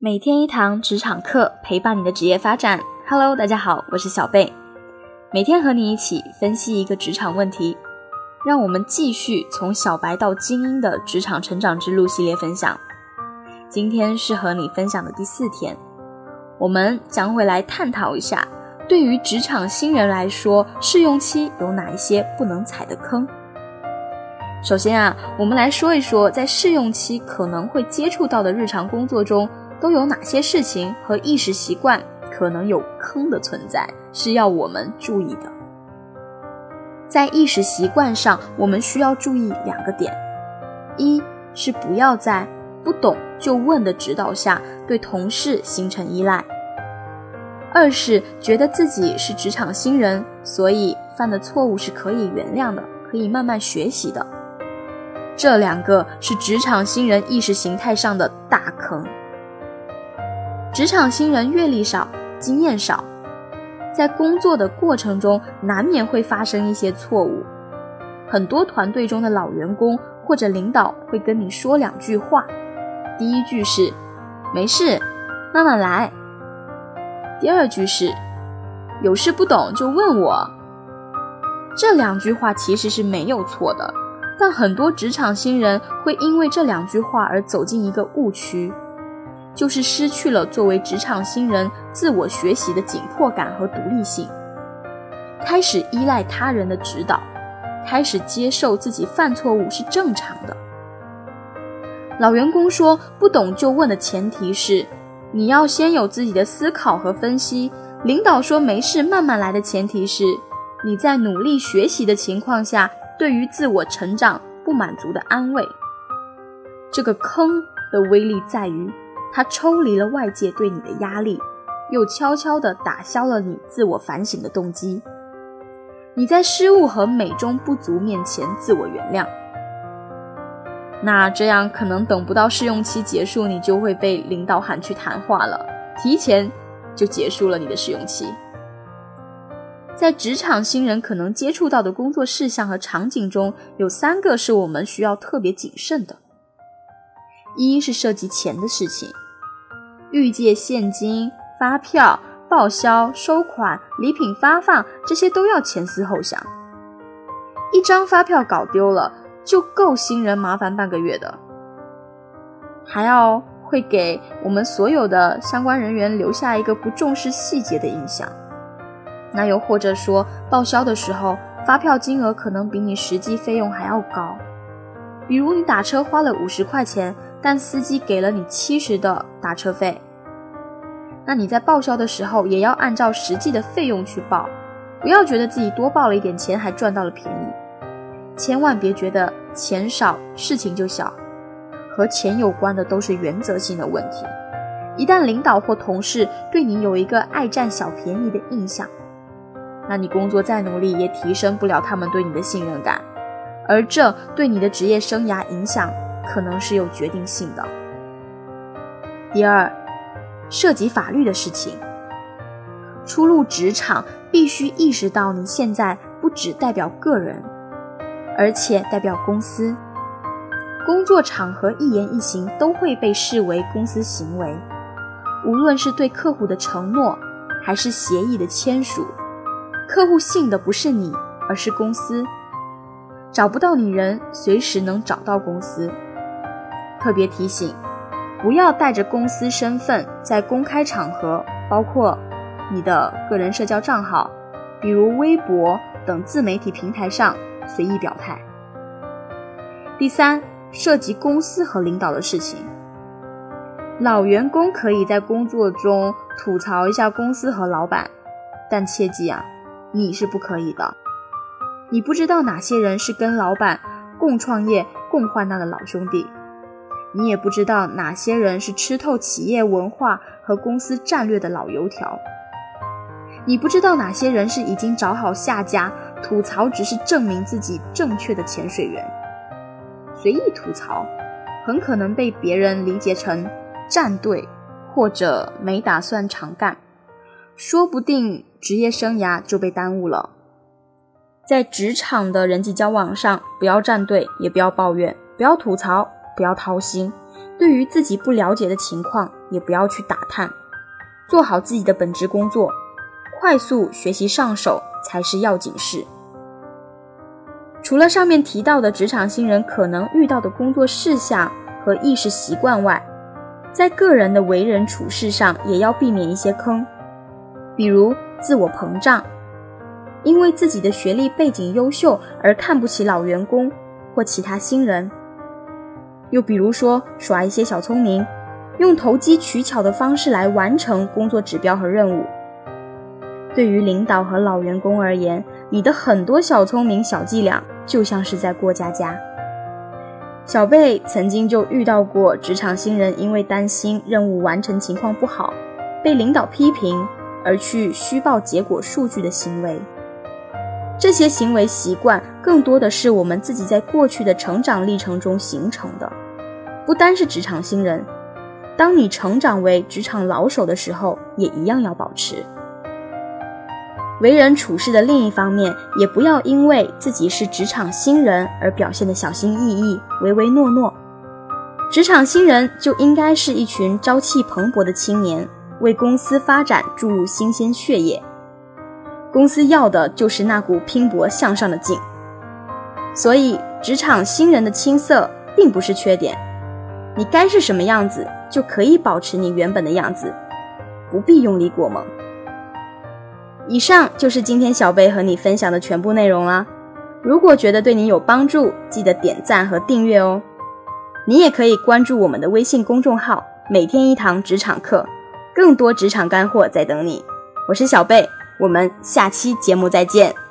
每天一堂职场课，陪伴你的职业发展。Hello，大家好，我是小贝，每天和你一起分析一个职场问题，让我们继续从小白到精英的职场成长之路系列分享。今天是和你分享的第四天，我们将会来探讨一下，对于职场新人来说，试用期有哪一些不能踩的坑。首先啊，我们来说一说，在试用期可能会接触到的日常工作中，都有哪些事情和意识习惯可能有坑的存在，是要我们注意的。在意识习惯上，我们需要注意两个点：一是不要在不懂就问的指导下对同事形成依赖；二是觉得自己是职场新人，所以犯的错误是可以原谅的，可以慢慢学习的。这两个是职场新人意识形态上的大坑。职场新人阅历少，经验少，在工作的过程中难免会发生一些错误。很多团队中的老员工或者领导会跟你说两句话，第一句是“没事，慢慢来”，第二句是“有事不懂就问我”。这两句话其实是没有错的。但很多职场新人会因为这两句话而走进一个误区，就是失去了作为职场新人自我学习的紧迫感和独立性，开始依赖他人的指导，开始接受自己犯错误是正常的。老员工说不懂就问的前提是你要先有自己的思考和分析。领导说没事慢慢来的前提是你在努力学习的情况下。对于自我成长不满足的安慰，这个坑的威力在于，它抽离了外界对你的压力，又悄悄地打消了你自我反省的动机。你在失误和美中不足面前自我原谅，那这样可能等不到试用期结束，你就会被领导喊去谈话了，提前就结束了你的试用期。在职场新人可能接触到的工作事项和场景中，有三个是我们需要特别谨慎的。一是涉及钱的事情，预借现金、发票、报销、收款、礼品发放，这些都要前思后想。一张发票搞丢了，就够新人麻烦半个月的，还要会给我们所有的相关人员留下一个不重视细节的印象。那又或者说，报销的时候，发票金额可能比你实际费用还要高。比如你打车花了五十块钱，但司机给了你七十的打车费，那你在报销的时候也要按照实际的费用去报，不要觉得自己多报了一点钱还赚到了便宜，千万别觉得钱少事情就小，和钱有关的都是原则性的问题。一旦领导或同事对你有一个爱占小便宜的印象，那你工作再努力也提升不了他们对你的信任感，而这对你的职业生涯影响可能是有决定性的。第二，涉及法律的事情，初入职场必须意识到你现在不只代表个人，而且代表公司，工作场合一言一行都会被视为公司行为，无论是对客户的承诺，还是协议的签署。客户信的不是你，而是公司。找不到你人，随时能找到公司。特别提醒，不要带着公司身份在公开场合，包括你的个人社交账号，比如微博等自媒体平台上随意表态。第三，涉及公司和领导的事情，老员工可以在工作中吐槽一下公司和老板，但切记啊。你是不可以的，你不知道哪些人是跟老板共创业、共患难的老兄弟，你也不知道哪些人是吃透企业文化和公司战略的老油条，你不知道哪些人是已经找好下家，吐槽只是证明自己正确的潜水员，随意吐槽，很可能被别人理解成站队或者没打算常干。说不定职业生涯就被耽误了。在职场的人际交往上，不要站队，也不要抱怨，不要吐槽，不要掏心，对于自己不了解的情况，也不要去打探，做好自己的本职工作，快速学习上手才是要紧事。除了上面提到的职场新人可能遇到的工作事项和意识习惯外，在个人的为人处事上也要避免一些坑，比如自我膨胀，因为自己的学历背景优秀而看不起老员工或其他新人；又比如说耍一些小聪明，用投机取巧的方式来完成工作指标和任务。对于领导和老员工而言，你的很多小聪明、小伎俩。就像是在过家家。小贝曾经就遇到过职场新人因为担心任务完成情况不好，被领导批评而去虚报结果数据的行为。这些行为习惯更多的是我们自己在过去的成长历程中形成的，不单是职场新人，当你成长为职场老手的时候，也一样要保持。为人处事的另一方面，也不要因为自己是职场新人而表现得小心翼翼、唯唯诺诺。职场新人就应该是一群朝气蓬勃的青年，为公司发展注入新鲜血液。公司要的就是那股拼搏向上的劲。所以，职场新人的青涩并不是缺点，你该是什么样子就可以保持你原本的样子，不必用力过猛。以上就是今天小贝和你分享的全部内容了。如果觉得对你有帮助，记得点赞和订阅哦。你也可以关注我们的微信公众号“每天一堂职场课”，更多职场干货在等你。我是小贝，我们下期节目再见。